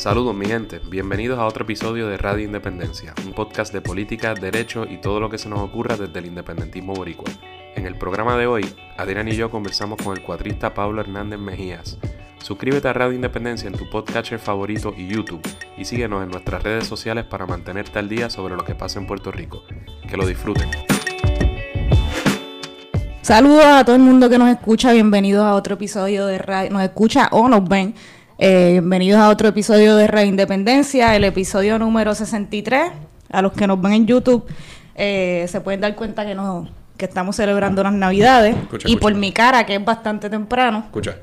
Saludos mi gente, bienvenidos a otro episodio de Radio Independencia, un podcast de política, derecho y todo lo que se nos ocurra desde el independentismo boricua. En el programa de hoy, Adrián y yo conversamos con el cuatrista Pablo Hernández Mejías. Suscríbete a Radio Independencia en tu podcatcher favorito y YouTube y síguenos en nuestras redes sociales para mantenerte al día sobre lo que pasa en Puerto Rico. Que lo disfruten. Saludos a todo el mundo que nos escucha, bienvenidos a otro episodio de Radio, nos escucha o nos ven. Eh, bienvenidos a otro episodio de Radio Independencia, el episodio número 63. A los que nos ven en YouTube eh, se pueden dar cuenta que no, que estamos celebrando las Navidades. Escucha, y escucha. por mi cara, que es bastante temprano, Escucha.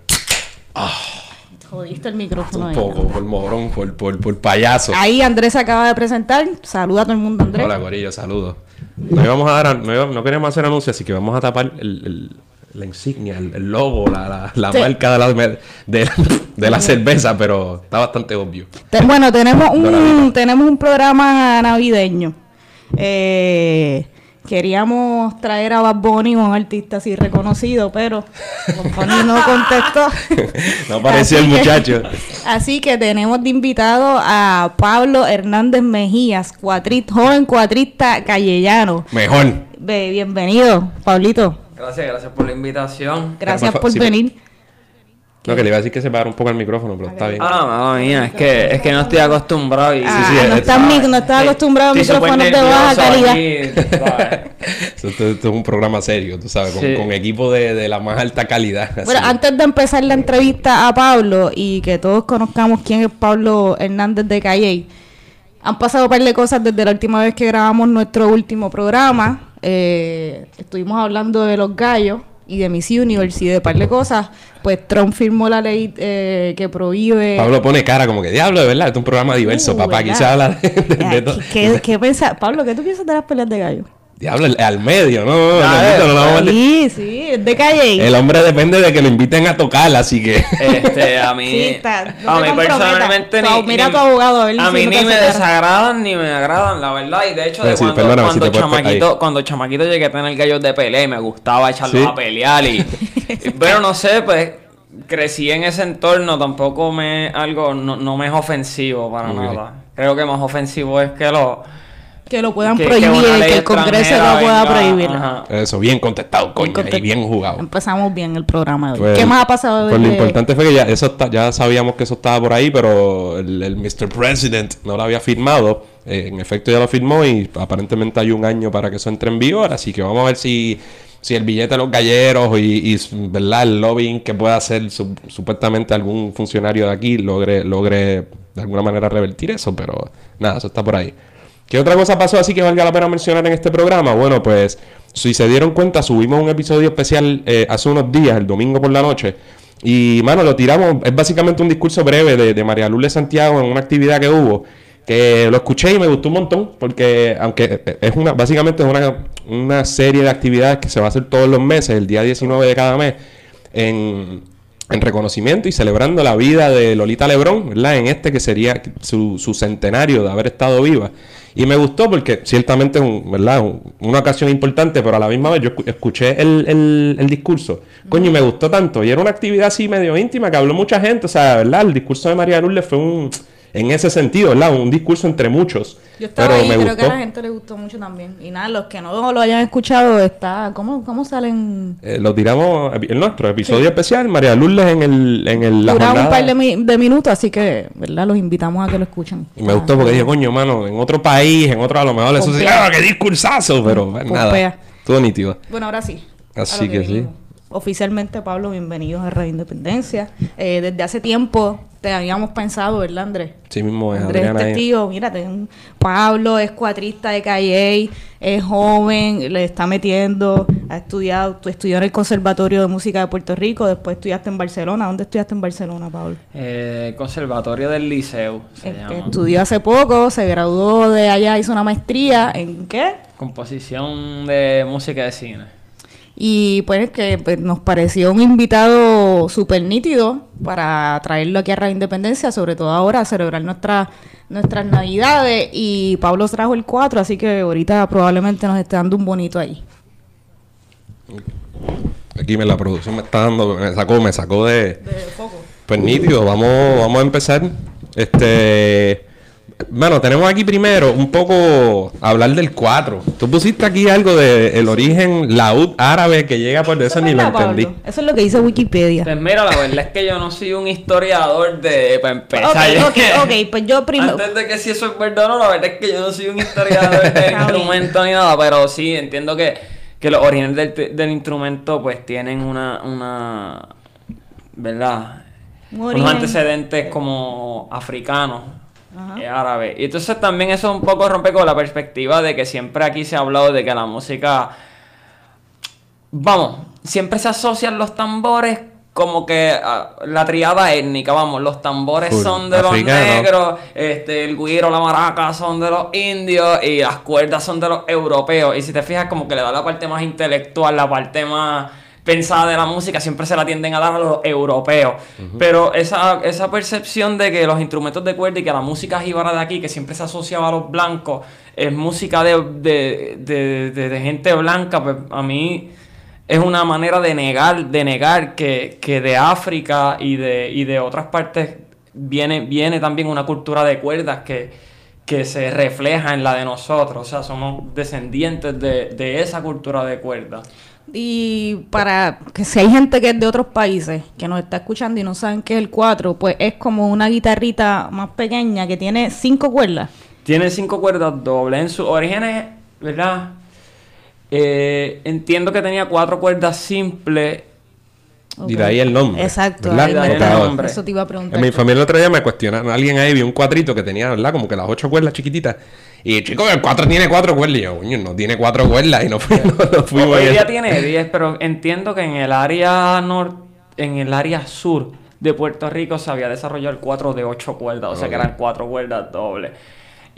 jodiste el micrófono. Un ahí. poco, por morón, por, por, por payaso. Ahí Andrés se acaba de presentar. Saluda a todo el mundo, Andrés. Hola, Corillo, saludos. No íbamos a dar, no, íbamos- no queríamos hacer anuncios, así que vamos a tapar el, el- la insignia, el, logo, la, la, la Sí. marca de la, de, de la cerveza, pero está bastante obvio. Bueno, tenemos un, tenemos un programa navideño. Eh, queríamos traer a Bad Bunny, un artista así reconocido, pero Bad no contestó. No apareció el que- muchacho. Así que tenemos de invitado a Pablo Hernández Mejías, cuatrista, joven cuatrista callellano. Mejor. Ve, bienvenido, Pablito. Gracias, gracias por la invitación. Gracias por sí, venir. No, que le iba a decir que se parara un poco el micrófono, pero está bien. Ah, mamá mía, es que, es que no estoy acostumbrado y... Ah, sí, no es- estás no estás acostumbrado a micrófonos de baja calidad. Esto, esto- esto es un programa serio, tú sabes, con, Sí. con equipo de, de la más alta calidad. así. Bueno, antes de empezar la entrevista a Pablo y que todos conozcamos quién es Pablo Hernández de Calle, han pasado un par de cosas desde la última vez que grabamos nuestro último programa. Eh, estuvimos hablando de los gallos y de Miss Universe y de par de cosas. Pues Trump firmó la ley eh, que prohíbe... Pablo pone cara como que, diablo, de verdad, es un programa diverso, Uh, papá. Se habla de, de-. ¿qué, qué, Pablo, ¿qué tú piensas de las peleas de gallos? Diablo, al medio, no, no, Ya, bendito, no lo vamos a meter. Sí, sí, es de Calle. El hombre depende de que lo inviten a tocar, así que. Este, a mí... Sí, está, no a mí personalmente So, ni... mira ni- a tu abogado, a a si mí ni me desagradan ni me agradan, la verdad. Y de hecho, de sí, cuando, perdóname, si cuando, pe- chamaquito, cuando chamaquito llegué a tener gallos de pelea y me gustaba echarlos Sí. a pelear y... y- pero no sé, pues... Crecí en ese entorno, tampoco me... Algo... No, no me es ofensivo para Muy bien. nada. Creo que más ofensivo es que lo... Que lo puedan que- que prohibir, que, ley el Congreso lo pueda venga, prohibir. ajá. Eso, bien contestado, coño, Bien y bien jugado. Empezamos bien el programa de hoy. Pues, ¿Qué más ha pasado? Pues lo importante fue que ya, eso está- ya sabíamos que eso estaba por ahí, pero el, el Mr. President no lo había firmado. Eh, en efecto, ya lo firmó y aparentemente hay un año para que eso entre en vigor. Así que vamos a ver si, si el billete de los galleros y, y, ¿verdad? el lobbying que pueda hacer su- supuestamente algún funcionario de aquí logre, logre de alguna manera revertir eso. Pero nada, eso está por ahí. ¿Qué otra cosa pasó así que valga la pena mencionar en este programa? Bueno, pues si se dieron cuenta, subimos un episodio especial eh, hace unos días, el domingo por la noche. Y, mano, lo tiramos. Es básicamente un discurso breve de, de María Lourdes Santiago en una actividad que hubo. Que lo escuché y me gustó un montón. Porque, aunque eh, es una, básicamente es una, una serie de actividades que se va a hacer todos los meses, el día 19 de cada mes, en, en reconocimiento y celebrando la vida de Lolita Lebrón, ¿verdad? En este que sería su, su centenario de haber estado viva. Y me gustó porque ciertamente es un, ¿verdad? Un- una ocasión importante, pero a la misma vez yo escu- escuché el, el- el discurso. Coño, y me gustó tanto. Y era una actividad así medio íntima que habló mucha gente. O sea, ¿verdad? El discurso de María Lourdes fue un, en ese sentido, ¿verdad? Un discurso entre muchos. Yo estaba pero ahí, me creo gustó. que a la gente le gustó mucho también. Y nada, los que no lo hayan escuchado, está... ¿Cómo, cómo salen? Eh, lo tiramos en nuestro episodio especial, María Lourdes en el, en el, la Dura un par de, mi- de minutos, así que, ¿verdad? Los invitamos a que lo escuchen. Y me gustó porque dije, coño, mano, en otro país, en otro a lo mejor eso sí. ¡ah, qué discursazo! Pero pues, nada, Pompea. todo nítido. Bueno, ahora sí. Así que sí. Oficialmente, Pablo, bienvenidos a Radio Independencia. Eh, desde hace tiempo te habíamos pensado, ¿verdad, Andrés? Sí mismo es Andrés Adriana. es ahí. testigo, mírate, un- Pablo es cuatrista de Calle, es joven, le está metiendo, ha estudiado, tú estudió en el Conservatorio de Música de Puerto Rico, después estudiaste en Barcelona. ¿Dónde estudiaste en Barcelona, Pablo? Eh, Conservatorio del Liceo, se Eh, llama. estudió hace poco, se graduó de allá, hizo una maestría en qué? Composición de música de cine. Y pues que pues, nos pareció un invitado súper nítido para traerlo aquí a Radio Independencia, sobre todo ahora a celebrar nuestra, nuestras navidades. Y Pablo trajo el 4, así que ahorita probablemente nos esté dando un bonito ahí. Aquí me la producción me está dando, me sacó, me sacó de... De foco. Pues nítido, vamos, vamos a empezar. Este. Bueno, tenemos aquí primero un poco hablar del 4. Tú pusiste aquí algo de el origen laúd árabe que llega por eso ni lo entendí. Eso es lo que dice Wikipedia. Pues mira, la verdad es que yo no soy un historiador de... Para empezar. Ok, ok, ok, pues yo primero. Antes de que si eso es verdad o no, la verdad es que yo no soy un historiador del bien. instrumento ni nada, pero sí entiendo que, que los orígenes del, del instrumento pues tienen una, una ¿verdad? Un Unos antecedentes como africanos, Ajá. árabes. Y entonces también eso un poco rompe con la perspectiva de que siempre aquí se ha hablado de que la música vamos, siempre se asocian los tambores como que la triada étnica, vamos, los tambores son de Africano. los negros, este, el guiro, la maraca son de los indios y las cuerdas son de los europeos. Y si te fijas, como que le da la parte más intelectual, la parte más pensada de la música, siempre se la tienden a dar a los europeos. Pero esa, esa percepción de que los instrumentos de cuerda y que la música jíbara de aquí, que siempre se asociaba a los blancos, es música de, de, de, de- de gente blanca, pues a mí es una manera de negar, de negar que, que de África y de, y de otras partes viene, viene también una cultura de cuerdas que, que se refleja en la de nosotros. O sea, somos descendientes de, de esa cultura de cuerdas. Y para que si hay gente que es de otros países que nos está escuchando y no saben qué es el 4, pues es como una guitarrita más pequeña que tiene cinco cuerdas. Tiene cinco cuerdas dobles. En sus orígenes, ¿verdad? Eh, entiendo que tenía cuatro cuerdas simples. Y de ahí el nombre. Exacto. ¿verdad? ahí el nombre. Eso te iba a preguntar. En mi familia el otro día me cuestionaron, alguien ahí vio un cuadrito que tenía, ¿verdad? Como que las ocho cuerdas chiquititas. Y chico, el cuatro tiene cuatro cuerdas. Y yo, coño, no tiene cuatro cuerdas. Y no fui, no, no fui Hoy día tiene 10, pero entiendo que en el área norte, en el área sur de Puerto Rico se había desarrollado el 4 de 8 cuerdas, o sea que eran cuatro cuerdas dobles.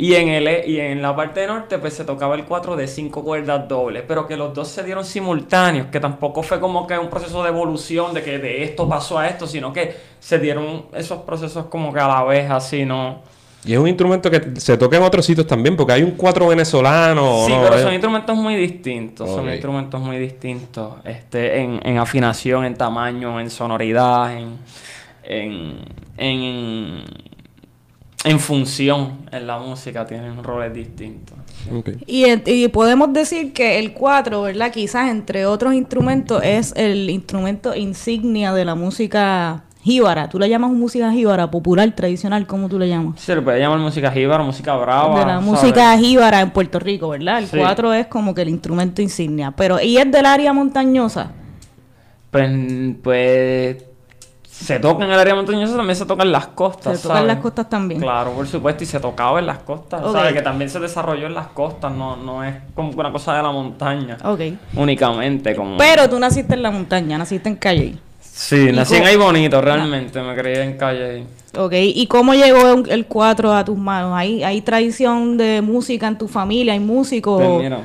Y en, el, e- y en la parte norte pues se tocaba el 4 de 5 cuerdas dobles, pero que los dos se dieron simultáneos, que tampoco fue como que un proceso de evolución de que de esto pasó a esto, sino que se dieron esos procesos como que a la vez así, ¿no? Y es un instrumento que se toca en otros sitios también, porque hay un cuatro venezolano. Sí, ¿no? pero son instrumentos muy distintos. Son instrumentos muy distintos. Este, en, en afinación, en tamaño, en sonoridad, en, en, en, en función en la música. Tienen roles distintos. ok. Y, podemos decir que el 4, ¿verdad? Quizás entre otros instrumentos es el instrumento insignia de la música jíbara. ¿Tú le llamas música jíbara popular, tradicional? ¿Cómo tú le llamas? Se le puede llamar música jíbara, música brava. de la ¿sabes? música jíbara en Puerto Rico, ¿verdad? El Sí. 4 es como que el instrumento insignia. Pero, ¿y es del área montañosa? Pues, pues se toca en el área montañosa, también se toca en las costas. Se tocan ¿sabes? las costas también. Claro, por supuesto, y se tocaba en las costas. Ok. ¿sabes? Que también se desarrolló en las costas, no, no es como una cosa de la montaña. Ok. Únicamente, como. Pero tú naciste en la montaña, naciste en Calle. Sí, ¿Y nací en ahí bonito, realmente. Me crié en calle. Ok, ¿y cómo llegó el 4 a tus manos? ¿Hay, ¿Hay tradición de música en tu familia? ¿Hay músicos? Pues mira,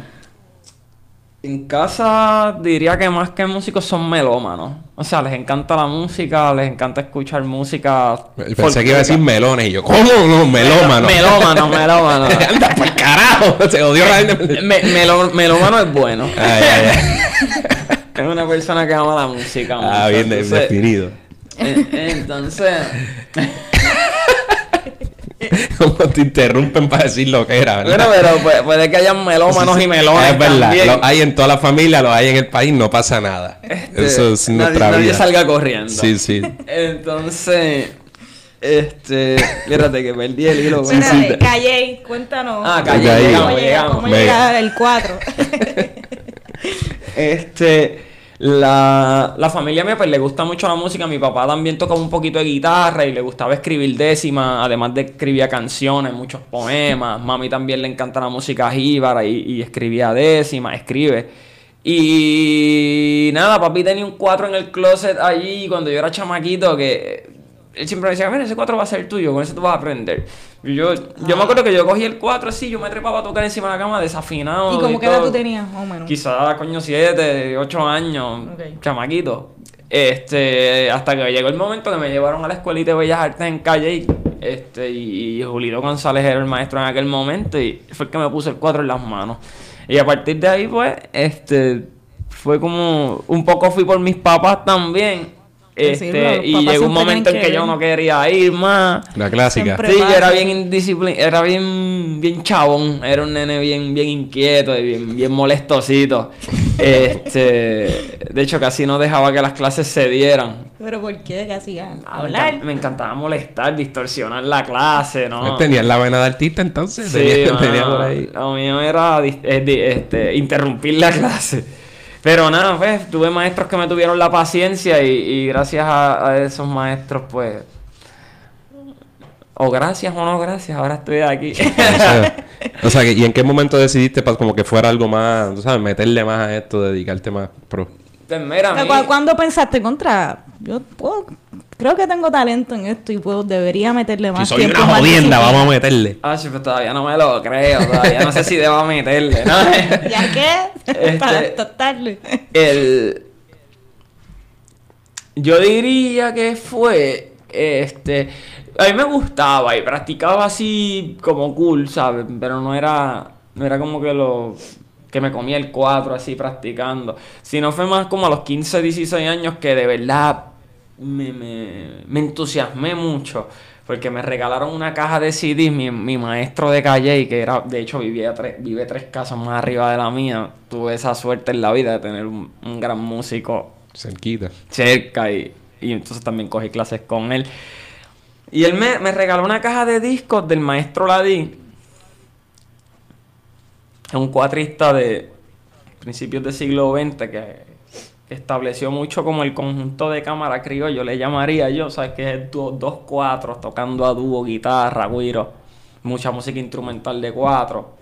en casa diría que más que músicos son melómanos. O sea, les encanta la música, les encanta escuchar música. Pensé que iba a decir folclórica. melones. Y yo, ¿cómo? No, melómano. Melómano, melómano. Anda, por carajo. Se odió la gente. Me- melo- melómano es bueno. Ay, ay, ay. Es una persona que ama la música. Ah, bien Entonces, definido. eh, Entonces, Como te interrumpen para decir lo que era, bueno, ¿verdad? pero puede, puede que hayan melómanos Sí, sí. y melones. Es verdad. también. Lo hay en toda la familia, lo hay en el país, no pasa nada. Este, Eso es nadie, nuestra nadie vida. salga corriendo. Sí, sí. Entonces, este, fíjate que perdí el hilo. Bueno, bueno. Calle, cuéntanos. Ah, Calle, ¿Cómo llegamos, llega, llegamos. cómo llega el 4? Este, la, la familia mía pues le gusta mucho la música. Mi papá también tocaba un poquito de guitarra y le gustaba escribir décimas, además de escribía canciones, muchos poemas. Mami también le encanta la música jíbara y, y escribía décimas, escribe. Y nada, papi tenía un 4 en el closet allí cuando yo era chamaquito que él siempre me decía, mira, ese 4 va a ser tuyo, con ese tú vas a aprender. Y yo, yo me acuerdo que yo cogí el 4 así, yo me trepaba a tocar encima de la cama desafinado. ¿Y como qué edad tú tenías, más o menos? Quizás, coño, 7, 8 años, Ok. chamaquito. Este, hasta que llegó el momento que me llevaron a la escuelita de Bellas Artes en Calle. Este, y, y Julito González era el maestro en aquel momento y fue el que me puso el cuadro en las manos. Y a partir de ahí, pues, este, fue como un poco fui por mis papás también. Sí, Este, y llegó un momento en que que yo no quería ir más. La clásica. Siempre. Sí, yo era bien indisciplinado, era bien, bien chabón, era un nene bien, bien inquieto y bien, bien molestosito. Este, de hecho, casi no dejaba que las clases se dieran. Pero ¿por qué? Me Hablar. Me encantaba molestar, distorsionar la clase, ¿no? Tenías la vena de artista entonces. Sí, tenía, mano, tenía por ahí. Lo mío era este, interrumpir la clase. Pero nada, pues, tuve maestros que me tuvieron la paciencia y, y gracias a, esos maestros, pues... O gracias o no gracias, ahora estoy aquí. O sea, o ¿y en qué momento decidiste para como que fuera algo más, tú sabes, meterle más a esto, dedicarte más pro? Pues mira, a mí- ¿Cu- ¿Cuándo pensaste contra? Yo puedo, creo que tengo talento en esto y puedo, debería meterle más Si soy tiempo, una jodienda, vamos a meterle. Ah, sí, pues todavía no me lo creo, todavía no sé si debo meterle, ¿no? ¿Ya qué? Este- Para tratarle. El... Yo diría que fue, este, a mí me gustaba y practicaba así como cool, ¿sabes? Pero no era, no era como que lo, que me comía el cuatro así practicando, sino fue más como a los 15, 16 años que de verdad me, me, me entusiasmé mucho. Porque me regalaron una caja de CDs, mi, mi maestro de calle, que era, de hecho vivía tres, vive tres casas más arriba de la mía. Tuve esa suerte en la vida de tener un, un gran músico Cerquita. cerca y, y entonces también cogí clases con él. Y él me, me regaló una caja de discos del maestro Ladí. Es un cuatrista de principios del siglo XX que estableció mucho como el conjunto de cámara criollo, le llamaría yo, ¿sabes? Que es dúo- dos cuatros tocando a dúo, guitarra, güiro, mucha música instrumental de cuatro.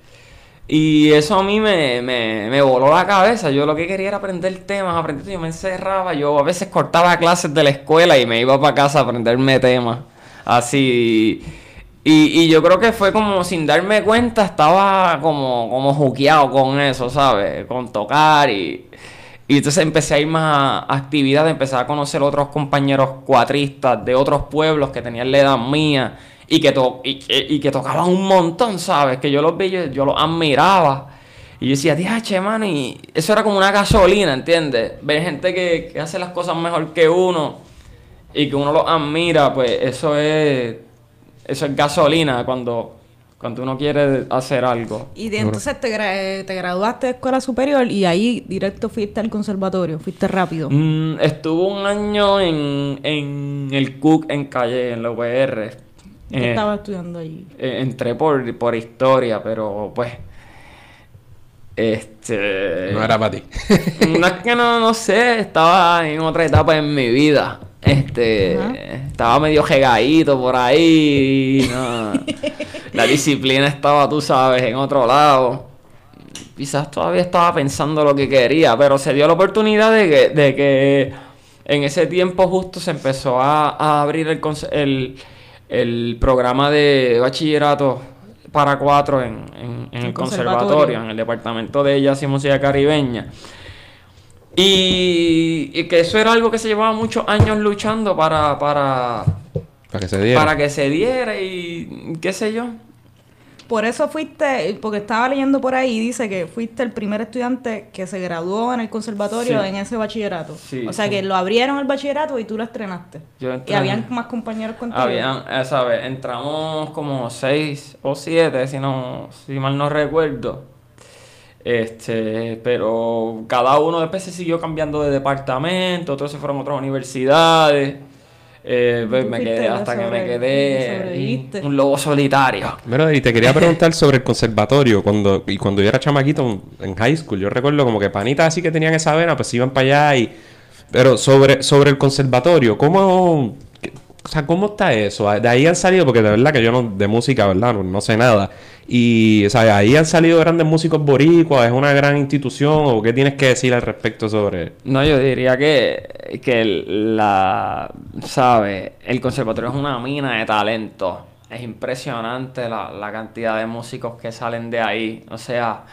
Y eso a mí me, me, me voló la cabeza. Yo lo que quería era aprender temas, aprender. Yo me encerraba. Yo a veces cortaba clases de la escuela y me iba para casa a aprenderme temas. Así. Y, y yo creo que fue como sin darme cuenta, estaba como, como juqueado con eso, ¿sabes? Con tocar y. Y entonces empecé a ir más a actividades, empecé a conocer otros compañeros cuatristas de otros pueblos que tenían la edad mía y que, to- y, y que tocaban un montón, ¿sabes? Que yo los vi, yo, yo los admiraba. Y yo decía, diache, mano, y eso era como una gasolina, ¿entiendes? Ver gente que, que hace las cosas mejor que uno y que uno los admira, pues eso es, eso es gasolina cuando, cuando uno quiere hacer algo. Y de, entonces te, gra- eh, te graduaste de escuela superior y ahí directo fuiste al conservatorio, fuiste rápido. Mm, estuvo un año en, en el Cook en Calle, en la UPR. ¿Qué Eh, estabas estudiando allí? eh, entré por, por historia, pero pues. Este. No era para ti. No es que no, no sé, estaba en otra etapa en mi vida. Este, Ajá. estaba medio jegadito por ahí. no. La disciplina estaba, tú sabes, en otro lado. Quizás todavía estaba pensando lo que quería, pero se dio la oportunidad de que, de que en ese tiempo justo se empezó a, a abrir el, el, el programa de bachillerato para cuatro en, en- en el El conservatorio, conservatorio. en el departamento de jazz y música caribeña. Y, y que eso era algo que se llevaba muchos años luchando para, para, Para que se diera. para que se diera y qué sé yo. Por eso fuiste, porque estaba leyendo por ahí y dice que fuiste el primer estudiante que se graduó en el conservatorio Sí. en ese bachillerato. Sí, o sea sí. que lo abrieron el bachillerato y tú lo estrenaste. Yo Y habían más compañeros contigo. Habían, eh, ¿sabes? Entramos como seis o siete, si no, si mal no recuerdo. Este, pero cada uno después se siguió cambiando de departamento, otros se fueron a otras universidades. Eh, pues me quedé hasta que me quedé un lobo solitario. Mira, y te quería preguntar sobre el conservatorio. Cuando, y cuando yo era chamaquito en high school, yo recuerdo como que panitas así que tenían esa vena, pues iban para allá y. Pero sobre, sobre el conservatorio, ¿cómo. Qué- o sea, ¿cómo está eso? De ahí han salido, porque de verdad que yo no, de música, ¿verdad? No, sé nada. Y, o sea, ahí han salido grandes músicos boricuas, es una gran institución, o qué tienes que decir al respecto sobre. No, yo diría que, que la, ¿sabe? El conservatorio es una mina de talento. Es impresionante la, la cantidad de músicos que salen de ahí. O sea,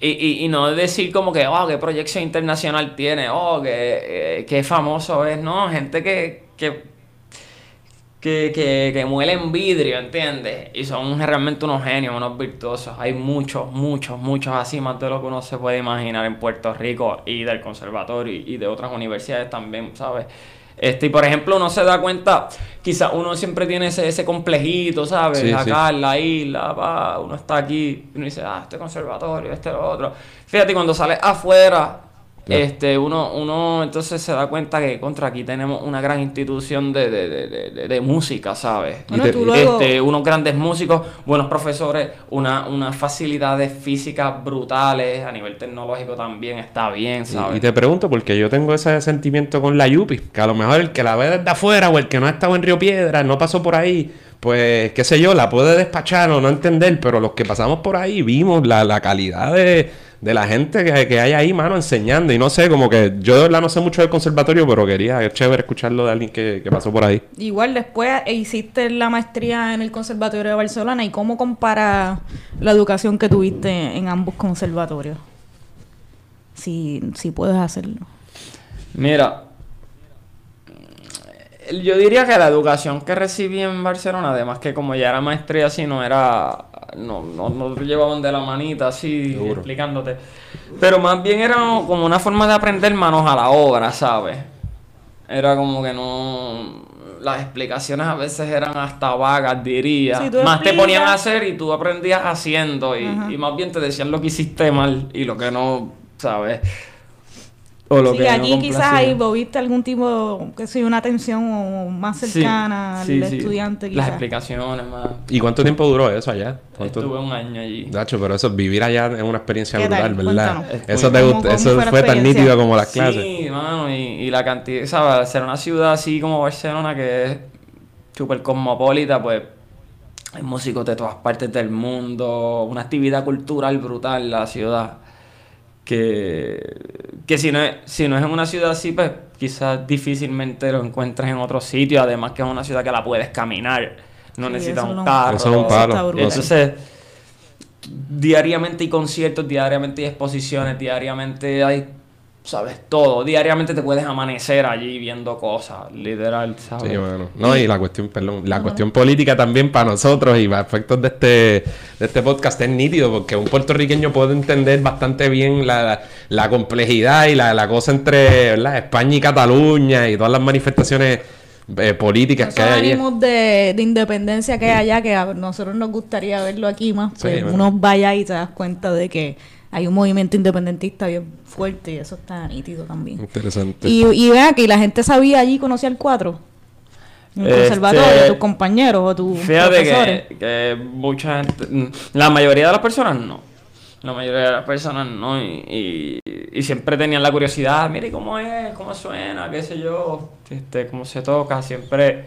y, y, no decir como que, oh, qué proyección internacional tiene, oh, que, eh, qué famoso es. No, gente que, que, que, que, que muelen vidrio, ¿entiendes? Y son realmente unos genios, unos virtuosos. Hay muchos, muchos, muchos así, más de lo que uno se puede imaginar en Puerto Rico y del conservatorio y, de otras universidades también, ¿sabes? Este, y por ejemplo, uno se da cuenta, quizás uno siempre tiene ese, ese complejito, ¿sabes? Sí, Acá sí. en la isla, va, uno está aquí, y uno dice, ah, este conservatorio, este lo otro. Fíjate, cuando sales afuera, Claro. este, uno, uno entonces se da cuenta que contra aquí tenemos una gran institución de, de, de, de, de- de música, ¿sabes? Bueno, luego... Este, unos grandes músicos, buenos profesores, una, unas facilidades físicas brutales, a nivel tecnológico también está bien, ¿sabes? Y te pregunto porque yo tengo ese sentimiento con la Yupi, que a lo mejor el que la ve desde afuera o el que no ha estado en Río Piedra, no pasó por ahí, pues qué sé yo, la puede despachar o no entender, pero los que pasamos por ahí vimos la, la calidad de, de la gente que, que hay ahí, mano, enseñando. Y no sé, como que yo de verdad no sé mucho del conservatorio, pero quería, es chévere escucharlo de alguien que, que pasó por ahí. Igual después hiciste la maestría en el Conservatorio de Barcelona y cómo compara la educación que tuviste en ambos conservatorios. Si, si puedes hacerlo. Mira, yo diría que la educación que recibí en Barcelona, además que como ya era maestría así, no era, no, no, no te llevaban de la manita así Seguro. explicándote, pero más bien era como una forma de aprender manos a la obra, ¿sabes? Era como que no, las explicaciones a veces eran hasta vagas, diría. Más te ponían a hacer y tú aprendías haciendo y, y más bien te decían lo que hiciste mal y lo que no, ¿sabes? O lo Sí, que no aquí quizás ahí vos viste algún tipo, que sé, una atención o más cercana sí, al sí. estudiante Las explicaciones más. ¿Y cuánto tiempo duró eso allá? ¿Cuánto? Estuve un año allí. Dacho, pero eso, vivir allá es una experiencia ¿Qué tal? brutal, ¿verdad? Eso, te ¿Cómo- gustó- cómo eso fue tan nítido como las clases. Sí, mano, y, y la cantidad, ¿sabes? Ser una ciudad así como Barcelona, que es súper cosmopolita, pues hay músicos de todas partes del mundo, una actividad cultural brutal en la ciudad. Que, que si, no es, si no es en una ciudad así, pues quizás difícilmente lo encuentres en otro sitio. Además que es una ciudad que la puedes caminar, no Sí, necesitas un no- carro. Eso es un palo. Entonces, diariamente hay conciertos, diariamente hay exposiciones, diariamente hay, sabes, todo. Diariamente te puedes amanecer allí viendo cosas, literal, ¿sabes? Sí, bueno. No, y la cuestión, perdón, la cuestión política también para nosotros y para efectos de este, de este podcast es nítido, porque un puertorriqueño puede entender bastante bien la, la, complejidad y la, la cosa entre ¿verdad? España y Cataluña y todas las manifestaciones eh, políticas Esos que hay ánimos de, de independencia que hay allá, que a nosotros nos gustaría verlo aquí más, Sí, pues bueno. uno vaya y te das cuenta de que hay un movimiento independentista bien fuerte y eso está nítido también. Interesante. Y, y vea que la gente sabía allí, conocía el cuatro. En el Este, conservatorio, tus compañeros o tus Fíjate profesores. que, que mucha gente, la mayoría de las personas no. La mayoría de las personas no. Y, y, y siempre tenían la curiosidad, mire cómo es, cómo suena, qué sé yo, este, cómo se toca, siempre.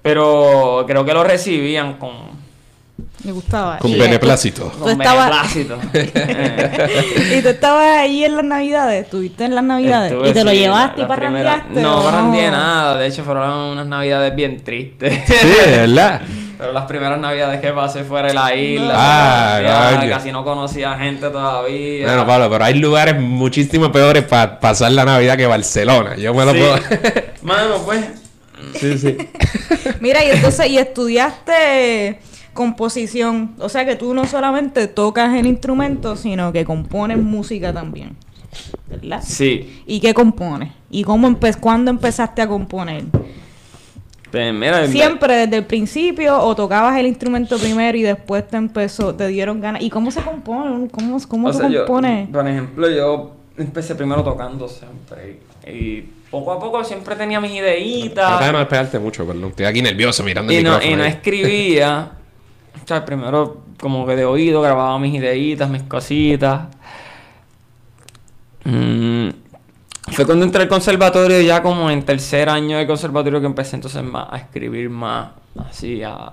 Pero creo que lo recibían con, Me gustaba. Con Y- beneplácito. Tú con estabas- beneplácito. Y tú estabas ahí en las navidades, estuviste en las navidades estuve, y te lo llevaste la- y parrandeaste. No, ¿o parrandeé nada. De hecho, fueron unas navidades bien tristes. Sí, de verdad. Pero las primeras navidades que pasé fuera de la isla, Ah, ya coño. casi no conocía gente todavía. Bueno, Pablo, pero hay lugares muchísimo peores para pasar la Navidad que Barcelona. Yo me lo Sí. puedo. Mano, pues. sí, sí. Mira, y entonces, y estudiaste composición. O sea que tú no solamente tocas el instrumento, sino que compones música también. ¿Verdad? Sí. ¿Y qué compones? ¿Y cómo empe cuándo empezaste a componer? Pues mira, ¿Siempre desde el principio o tocabas el instrumento primero y después te empezó, te dieron ganas? ¿Y cómo se compone? ¿Cómo, cómo o se sea, yo, compone? por ejemplo, yo empecé primero tocando siempre. Y, y poco a poco siempre tenía mis Trata de ideitas. no despegarte mucho, perdón. Estoy aquí nervioso mirando el Y no, micrófono. y no escribía. Primero como que de oído grababa mis ideitas, mis cositas. Mm, Fue cuando entré al conservatorio, ya como en tercer año de conservatorio, que empecé entonces más a escribir más, así, a,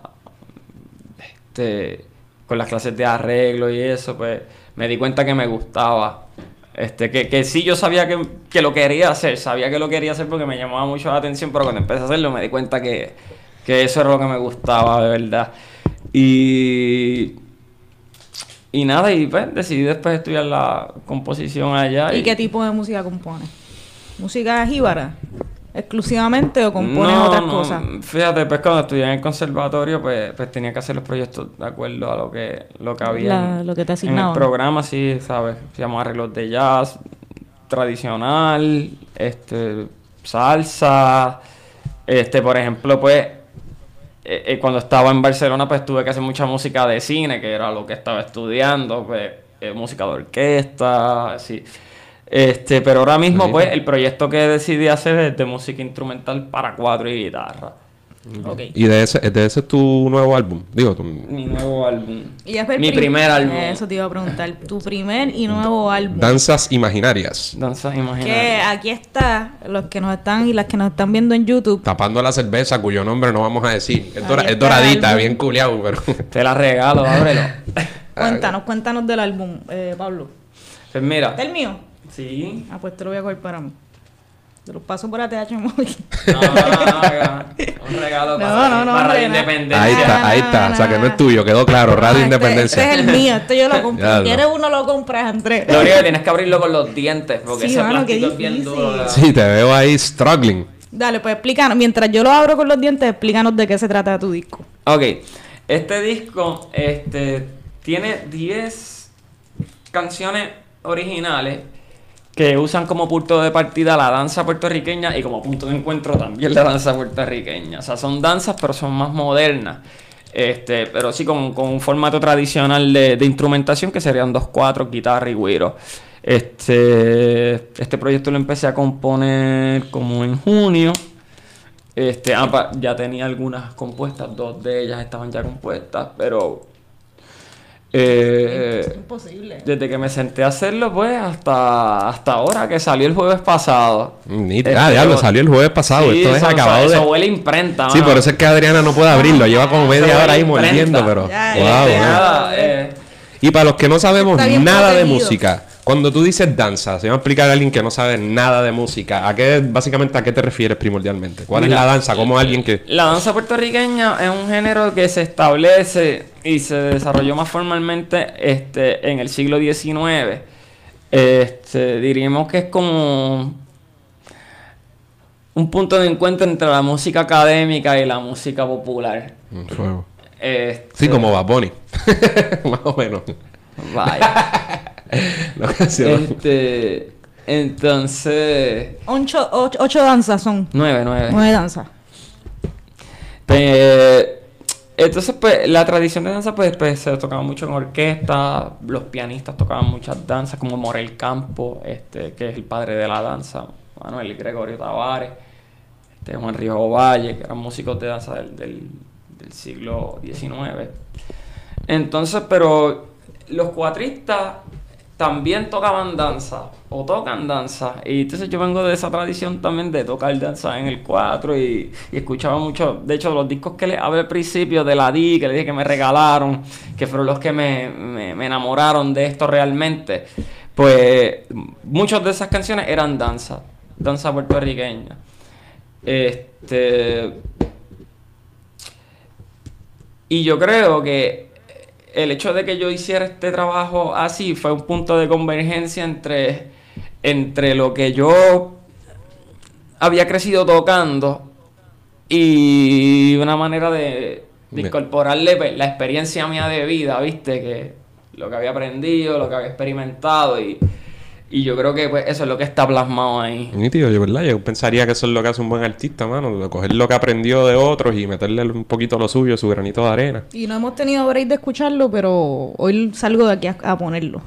este, con las clases de arreglo y eso, pues me di cuenta que me gustaba. Este, que, que sí yo sabía que, que lo quería hacer, sabía que lo quería hacer porque me llamaba mucho la atención, pero cuando empecé a hacerlo me di cuenta que, que eso era lo que me gustaba, de verdad. Y, y nada, y pues decidí después estudiar la composición allá. ¿Y qué tipo de música compones? ¿Música jíbara? ¿Exclusivamente o compones No, otras no, cosas? Fíjate, pues cuando estudié en el conservatorio, pues, pues tenía que hacer los proyectos de acuerdo a lo que, lo que había La- en, lo que te en asignaban. el programa, sí, ¿sabes? Se llama arreglos de jazz, tradicional, este, salsa, Este, por ejemplo, pues, eh, eh, cuando estaba en Barcelona, pues tuve que hacer mucha música de cine, que era lo que estaba estudiando, pues, eh, música de orquesta, así. Este, pero ahora mismo, pues, el proyecto que decidí hacer es de música instrumental para cuatro y guitarra. Y de ese, de ese es tu nuevo álbum. Digo, tu- Mi nuevo álbum. Y Mi prim- primer álbum. Eso te iba a preguntar. Tu primer y nuevo álbum. Danzas Imaginarias. Danzas Que imaginarias. aquí está, los que nos están y las que nos están viendo en YouTube. Tapando la cerveza, cuyo nombre no vamos a decir. Es, dora- doradita, bien culiado, pero. Te la regalo, ábrelo. Cuéntanos, cuéntanos del álbum, eh, Pablo. pues mira. ¿Del mío? Sí. Ah, pues te lo voy a coger para mí. Te lo paso por ATH móvil. No, no, no, un regalo No, para, no, no, para hombre, la no. independencia. Ahí está, no, ahí está. O sea, que no es no. tuyo, quedó claro. Radio este- Independencia. Este, es el mío, este yo lo compré. Si no. quieres uno lo compras, Andrés. Lo único que tienes que abrirlo con los dientes, porque Sí, ese mano, plástico es bien difícil. duro. ¿verdad? Sí, te veo ahí struggling. Dale, pues explícanos. Mientras yo lo abro con los dientes, explícanos de qué se trata tu disco. Ok, este disco este, tiene 10 canciones originales que usan como punto de partida la danza puertorriqueña y como punto de encuentro también la danza puertorriqueña. O sea, son danzas, pero son más modernas. Este, pero sí con, con un formato tradicional de, instrumentación que serían dos cuatro, guitarra y güiro. Este, este proyecto lo empecé a componer como en junio. Este, ah, ya tenía algunas compuestas, dos de ellas estaban ya compuestas, pero eh, Imposible. desde que me senté a hacerlo, pues hasta, hasta ahora que salió el jueves pasado. Ni- Este, ah, diablo, salió el jueves pasado. Sí, Esto es acabado eso de. huele imprenta. Sí, mano. por eso es que Adriana no puede abrirlo. Lleva como media hora ahí mordiendo, pero. Ya, Wow, ya, Este, wow. nada, eh, Y para los que no sabemos nada de música, cuando tú dices danza, se va a explicar a alguien que no sabe nada de música. ¿A qué, básicamente, a qué te refieres primordialmente? ¿Cuál Mira, es la danza? ¿Cómo alguien que.? La danza puertorriqueña es un género que se establece y se desarrolló más formalmente este, en el siglo XIX. Este, diríamos que es como un punto de encuentro entre la música académica y la música popular. Fuego. Este, Sí, como Bad Bunny. Más o menos. Vaya. La canción. este, entonces... Ocho, ocho, ocho danzas son. Nueve, nueve. Nueve danzas. Pues, entonces, pues, la tradición de danza, pues, pues, se tocaba mucho en orquesta, los pianistas tocaban muchas danzas, como Morel Campo, este, que es el padre de la danza, Manuel Gregorio Tavares, este, Juan Río Valle, que eran músicos de danza del, del- del siglo XIX. Entonces, pero los cuatristas también tocaban danza o tocan danza. Y entonces yo vengo de esa tradición también de tocar danza en el cuatro y, y escuchaba mucho de hecho los discos que les hablé al principio de la di que les dije que me regalaron que fueron los que me, me- me enamoraron de esto realmente pues muchas de esas canciones eran danza danza puertorriqueña. Este y yo creo que el hecho de que yo hiciera este trabajo así fue un punto de convergencia entre, entre lo que yo había crecido tocando y una manera de, incorporarle pues, la experiencia mía de vida, ¿viste? Que lo que había aprendido, lo que había experimentado y, y yo creo que pues, eso es lo que está plasmado ahí. Nítido, yo, ¿verdad? Yo pensaría que eso es lo que hace un buen artista, mano. de Coger lo que aprendió de otros y meterle un poquito lo suyo, su granito de arena. Y no hemos tenido break de escucharlo, pero hoy salgo de aquí a, a ponerlo.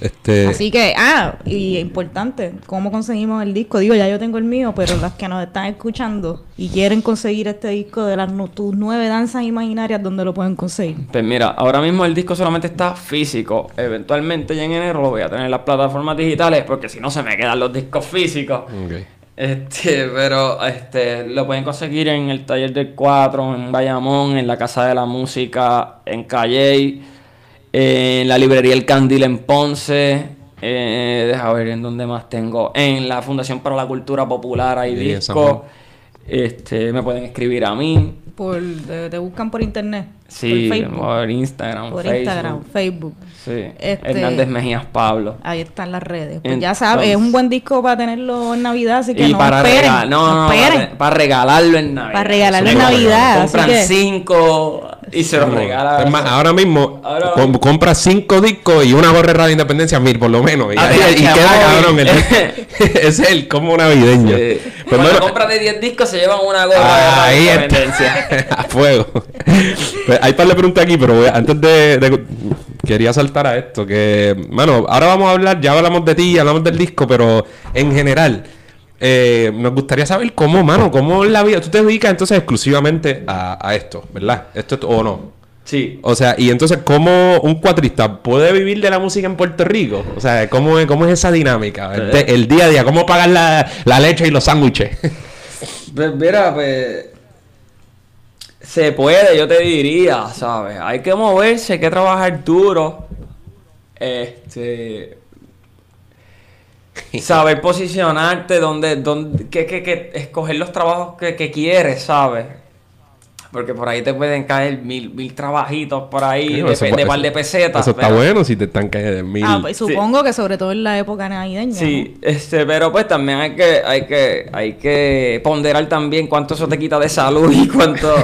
Este. Así que, ah, y importante, ¿cómo conseguimos el disco? Digo, ya yo tengo el mío, pero las que nos están escuchando y quieren conseguir este disco de las tus nueve danzas imaginarias, ¿dónde lo pueden conseguir? Pues mira, ahora mismo el disco solamente está físico. Eventualmente ya en enero lo voy a tener en las plataformas digitales porque si no se me quedan los discos físicos. Este, pero este lo pueden conseguir en el taller del 4, en Bayamón, en la Casa de la Música, en Calley, en la librería El Candil en Ponce. Eh, deja ver en dónde más tengo. En la Fundación para la Cultura Popular hay discos. Este, me pueden escribir a mí. Por, te, te buscan por internet. Sí, por Facebook. por Instagram, por Facebook. Instagram, Facebook. Sí. Este- Hernández Mejías Pablo. Ahí están las redes. Pues ya sabes, es un buen disco para tenerlo en Navidad, así que y no para esperen. regalar, no, no, no, esperen. para, para regalarlo en Navidad. Para regalarlo en Navidad, así Compran que- cinco y se los regalan. Es más, ahora mismo Ahora- com- compra cinco discos y una gorra de Radio Independencia, mil por lo menos. Y, Ah, y- y que queda cabrón. el- es el como navideño. Sí. Con no- la compra de 10 discos se llevan una gorra Ahí de está. independencia. a fuego. Pues, hay par de preguntas aquí, pero a- antes de, de- Quería saltar a esto, que... Mano, ahora vamos a hablar, ya hablamos de ti, hablamos del disco, pero en general... eh, nos gustaría saber cómo, mano, cómo es la vida. Tú te dedicas entonces exclusivamente a, a esto, ¿verdad? Esto es- o no. Sí. O sea, y entonces, ¿cómo un cuatrista puede vivir de la música en Puerto Rico? O sea, ¿cómo es, cómo es esa dinámica? El, te- el día a día, ¿cómo pagar la, la leche y los sándwiches? Pues mira, pues. Se puede, yo te diría, ¿sabes? Hay que moverse, hay que trabajar duro. Este. Saber posicionarte, donde, donde, que, que, que escoger los trabajos que, que quieres, ¿sabes? Porque por ahí te pueden caer mil, mil trabajitos por ahí, Bueno, de, eso pe- puede- de par de pesetas. Eso está pero- bueno si te están cayendo mil. Ah, pues supongo que sobre todo en la época navideña. Sí, este, pero pues también hay que, hay que, hay que ponderar también cuánto eso te quita de salud y cuánto,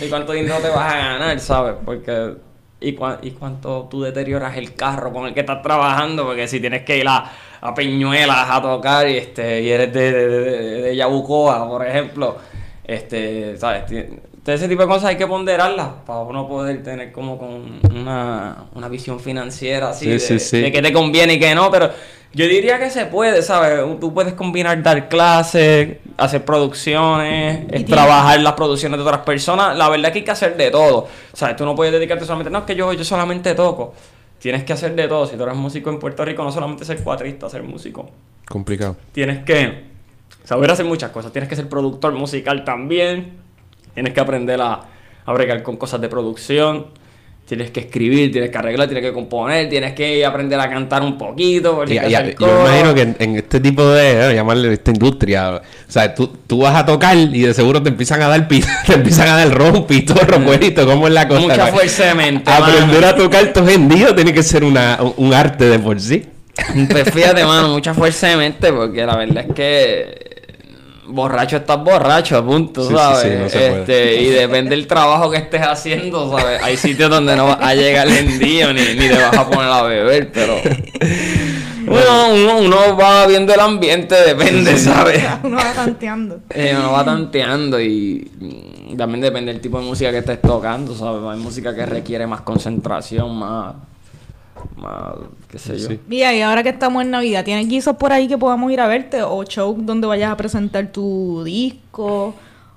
y cuánto dinero te vas a ganar, ¿sabes? Porque y, cua- y cuánto tú deterioras el carro con el que estás trabajando, porque si tienes que ir a, a Peñuelas a tocar y este, y eres de, de, de, de Yabucoa, por ejemplo, este, ¿sabes? Todo ese tipo de cosas hay que ponderarlas para uno poder tener como con una, una visión financiera así Sí, de, sí, sí. de que te conviene y que no, pero yo diría que se puede, ¿sabes? Tú puedes combinar dar clases, hacer producciones, eh, trabajar las producciones de otras personas. La verdad es que hay que hacer de todo. ¿Sabes? Tú no puedes dedicarte solamente, no, es que yo, yo solamente toco. Tienes que hacer de todo. Si tú eres músico en Puerto Rico, no solamente ser cuatrista, ser músico. Complicado. Tienes que saber hacer muchas cosas. Tienes que ser productor musical también. Tienes que aprender a, a bregar con cosas de producción. Tienes que escribir, tienes que arreglar, tienes que componer, tienes que aprender a cantar un poquito. Y- y- yo coro. imagino que en, en este tipo de, eh, llamarle esta industria, o sea, tú, tú vas a tocar y de seguro te empiezan a dar pi- te empiezan a dar ron, pitorro, cuerito, ¿cómo es la cosa? Mucha fuerza de mente, Aprender mano. a tocar todo hendido tiene que ser una, un, un arte de por sí. Pues fíjate, mano, mucha fuerza de mente, porque la verdad es que borracho estás borracho, punto, Sí, sí, ¿sabes? sí, no se puede. este, y depende del trabajo que estés haciendo, ¿sabes? Hay sitios donde no vas a llegar el día ni, ni te vas a poner a beber, pero. Bueno, uno, uno va viendo el ambiente, depende, ¿sabes? Uno va tanteando. Eh, uno va tanteando y también depende del tipo de música que estés tocando, ¿sabes? Hay música que requiere más concentración, más. Más. qué sé yo. Sí. Mira, y ahora que estamos en Navidad, ¿tienes guisos por ahí que podamos ir a verte? ¿O show donde vayas a presentar tu disco?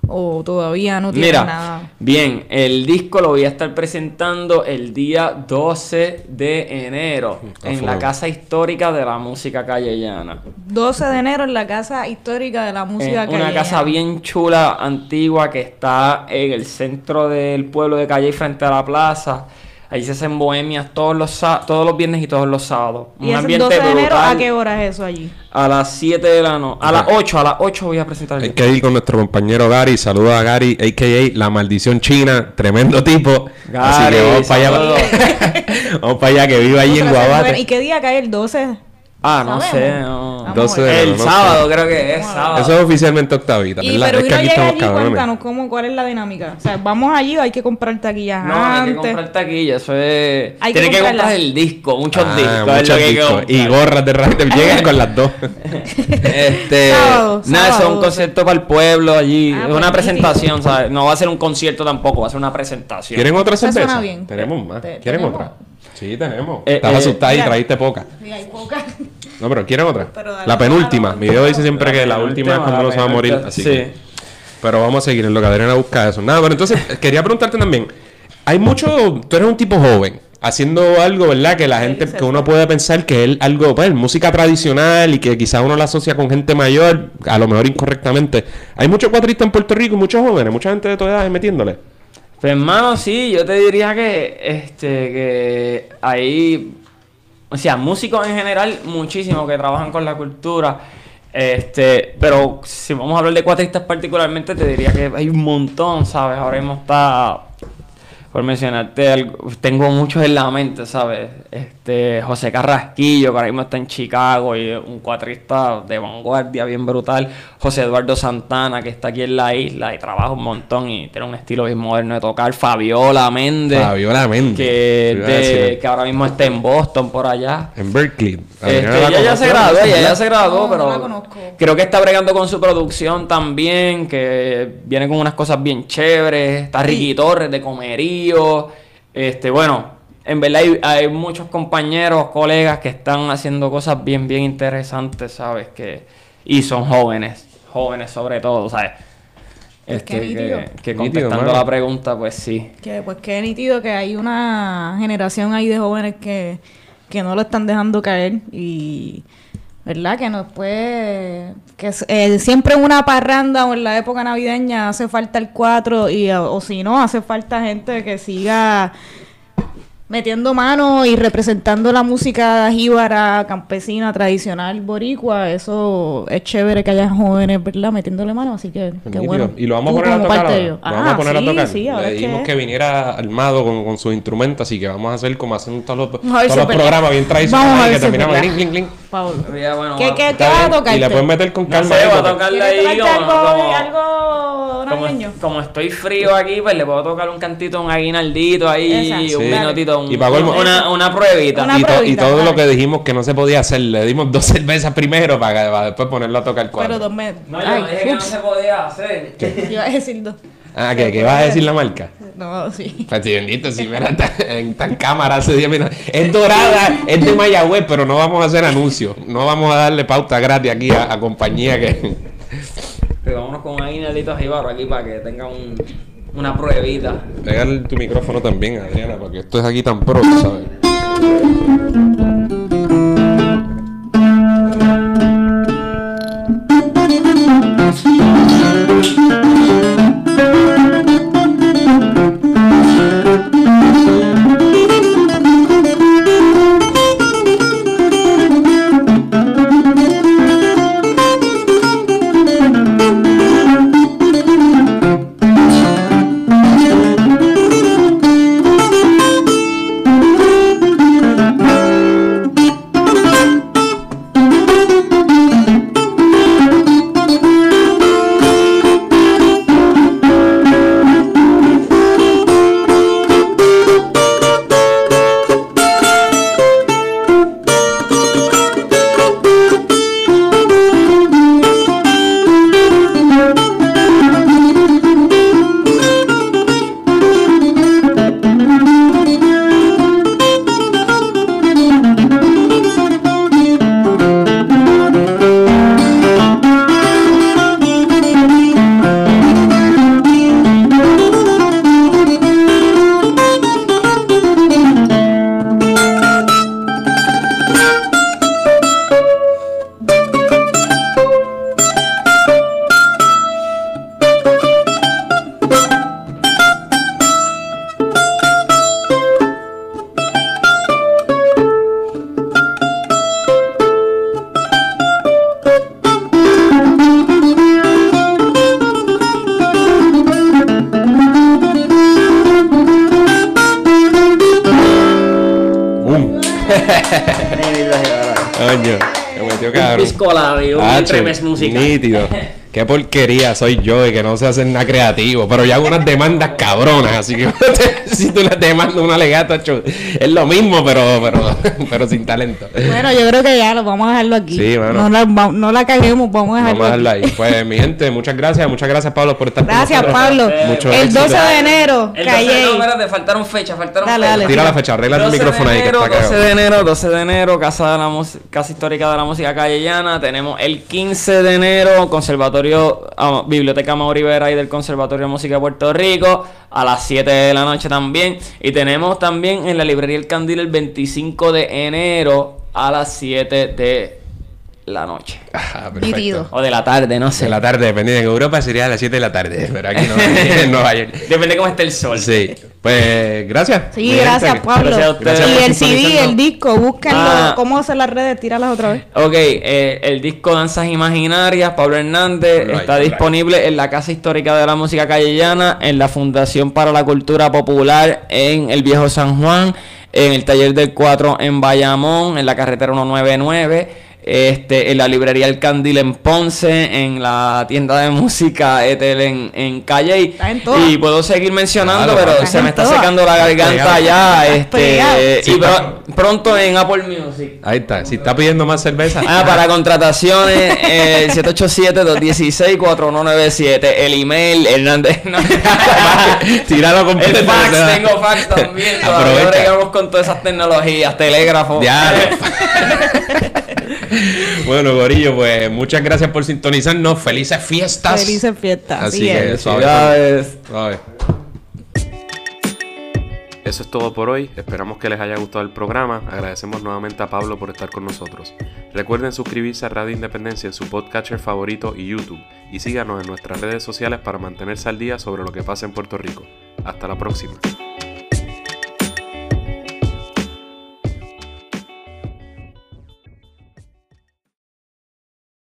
¿O todavía no tienes Mira, nada? bien, el disco lo voy a estar presentando el día 12 de enero en la. Casa Histórica de la Música Callellana. 12 de enero en la Casa Histórica de la Música Es una Callejera. casa bien chula, antigua, que está en el centro del pueblo de Calle frente a la plaza. Ahí se hacen bohemias todos los, todos los viernes y todos los sábados. ¿Y ese 12 de enero a qué hora es eso allí? A las 7 de la noche. A las Ajá. 8, a las 8 voy a presentar el Hay que ir con nuestro compañero Gary. Saludos a Gary, a.k.a. La Maldición China. Tremendo tipo. Así Gary, que vamos para allá. vamos para allá, que vive ahí en. Guabate. ¿Y qué día cae el 12? Ah, no ¿Sabemos? sé. no. Vamos 12 a ver. de El no sábado creo que es, sábado. Eso es oficialmente octavita, Y ¿verdad? pero es que uno aquí llega estamos allí, cabrones. cuéntanos cómo, cuál es la dinámica. O sea, ¿vamos allí o hay que comprar taquillas No, hay que antes? comprar taquilla, eso es... Hay que Tienes que comprarla. comprar el disco, muchos Ah, discos. es muchos lo que hay que discos. Y comprar. gorras de radio. Llegan con las dos. Este, Sábado, nada, eso es sábado. un concierto para el pueblo allí. Ah, es una pues, presentación, ¿sabes? No va a ser un concierto tampoco, va a ser una presentación. ¿Quieren otra Eso cerveza? suena bien. Tenemos más. Te- ¿Quieren ¿tenemos? otra? Sí, tenemos. Eh, Estás eh, asustada y mira. trajiste poca. Sí, hay poca. No, pero ¿quieren otra? Pero dale, la penúltima. dale. Mi video dice siempre que la última es cuando uno se va a morir. Así sí. que- Pero vamos a seguir en lo que Adriana busca eso. Nada, pero entonces quería preguntarte también. Hay mucho. Tú eres un tipo joven. Haciendo algo, ¿verdad? Que la gente, que uno puede pensar que es algo, pues, música tradicional y que quizás uno la asocia con gente mayor, a lo mejor incorrectamente. Hay muchos cuatristas en Puerto Rico, y muchos jóvenes, mucha gente de toda edad metiéndole. Pues hermano, sí, yo te diría que este que hay o sea, músicos en general muchísimos que trabajan con la cultura. Este, pero si vamos a hablar de cuatristas particularmente, te diría que hay un montón, ¿sabes? Ahora mismo está por mencionarte algo, tengo muchos en la mente, ¿sabes? Este, José Carrasquillo, que ahora mismo está en Chicago y es un cuatrista de vanguardia bien brutal. José Eduardo Santana, que está aquí en la isla y trabaja un montón y tiene un estilo bien moderno de tocar. Fabiola Méndez. Fabiola Méndez. Que, de- que ahora mismo está en Boston, por allá. En Berkeley. Este, ella ya se graduó, ella ya se graduó, No, no pero la conozco. creo que está bregando con su producción también, que viene con unas cosas bien chéveres. Está Ricky Torres de Este, bueno, en verdad hay, hay muchos compañeros, colegas que están haciendo cosas bien, bien interesantes, ¿sabes? Que, y son jóvenes, jóvenes sobre todo, ¿sabes? Es Este, que que, contestando la pregunta, pues sí. Que pues qué nítido que hay una generación ahí de jóvenes que, que no lo están dejando caer y verdad que no puede que eh, siempre en una parranda o en la época navideña hace falta el cuatro y o si no hace falta gente que siga metiendo mano y representando la música jíbara, campesina, tradicional, boricua, eso es chévere que haya jóvenes, ¿verdad? Metiéndole mano, así que qué bueno. Y lo vamos a poner a tocar. ahora. Lo vamos a Ah, poner sí, a tocar. sí, Le dijimos que- que viniera armado con, con sus instrumentos, así que vamos a hacer como hacen todos los, todos los programas bien Vamos a tradicionales ver y que terminamos verdad. clink, clink, clink. Pablo. Bueno, ¿Qué, va- qué, qué vas a tocar? Y le puedes meter con No calma. sé, ahí, voy a tocarle ¿Quieres ahí algo, como- algo Como, como estoy frío aquí, pues le puedo tocar un cantito, un aguinaldito ahí, Exacto. un Sí. minutito, un- Y pa' colmo- una, una pruebita. Una y, to- y todo lo que dijimos que no se podía hacer, le dimos dos cervezas primero para, para después ponerlo a tocar Pero cuatro. dos meses. No, yo dije que no se podía hacer. Iba a decir dos. Ah, ¿qué, ¿qué vas a decir la marca? No, sí. Pues sí, bendito, si mira, está en tan cámara hace 10 minutos. Es dorada, es de Mayagüez, pero no vamos a hacer anuncios. No vamos a darle pauta gratis aquí a, a compañía que... Pero vámonos con un aguinaldito jíbaro aquí para que tenga un, una pruebita. Pégale tu micrófono también, Adriana, porque esto es aquí tan pro, ¿sabes? Musical. Nítido. Qué porquería soy yo y que no sé hacer nada creativo. Pero yo hago unas demandas cabronas, así que si tú le demandas una legata, es lo mismo, pero, pero, pero sin talento. Bueno, yo creo que ya lo vamos a dejarlo aquí. Sí, bueno. no, la, no la caguemos, vamos a dejarlo Vamos a dejarla aquí. ahí. Pues mi gente, muchas gracias, muchas gracias Pablo por estar con Gracias, nosotros. Pablo. Mucho el éxito. 12 de enero, El 12, Calle. no, espérate, faltaron fechas, faltaron Dale, fechas. dale. Tira la fecha, arregla el 12 de micrófono ahí que está 12 cagado. de enero, 12 de enero, Casa, de la Mus- Casa Histórica de la Música Callellana. Tenemos el 15 de enero, Conservatorio, Biblioteca Mauri Vera y del Conservatorio de Música de Puerto Rico, a las 7 de la noche también. Y tenemos también en la Librería El Candil el 25 de enero, a las 7 de la noche. Perfecto. O de la tarde, no sé. De la tarde, dependiendo. En Europa sería a las 7 de la tarde, pero aquí no, en Nueva York. Depende cómo esté el sol. Sí. Pues gracias. Sí, gente. gracias, Pablo. Gracias a ustedes y el CD, el disco, búsquenlo. Ah. ¿Cómo hacer las redes? Tíralas otra vez. Ok, eh, el disco Danzas Imaginarias, Pablo Hernández, Right, está right. disponible en la Casa Histórica de la Música Callellana, en la Fundación para la Cultura Popular en el Viejo San Juan, en el Taller del 4 en Bayamón, en la carretera 199, este, en la librería El Candil en Ponce, en la tienda de música Etel en, en Calle. En. Y puedo seguir mencionando, Claro, pero se me está secando la garganta ya. Este, Sí, y pro- pronto en Apple Music. Ahí está. Si está pidiendo más cerveza. Ah, para contrataciones, eh, el 787-216-4197. El email, Hernández. no. Tíralo el completo. fax, tengo fax también. Todavía Aprovecha. bregamos con todas esas tecnologías, telégrafo. Ya. bueno, Gorillo, pues muchas gracias por sintonizarnos. Felices fiestas. Felices fiestas. Así Así que suave. Felicidades. suave. Eso es todo por hoy. Esperamos que les haya gustado el programa. Agradecemos nuevamente a Pablo por estar con nosotros. Recuerden suscribirse a Radio Independencia en su podcatcher favorito y YouTube. Y síganos en nuestras redes sociales para mantenerse al día sobre lo que pasa en Puerto Rico. Hasta la próxima.